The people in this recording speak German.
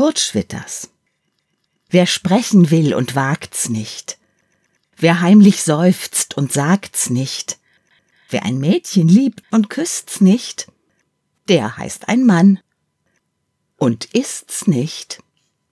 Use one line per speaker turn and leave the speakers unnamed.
Kurt Schwitters Wer sprechen will und wagt's nicht, wer heimlich seufzt und sagt's nicht, wer ein Mädchen liebt und küsst's nicht, der heißt ein Mann. Und ist's nicht.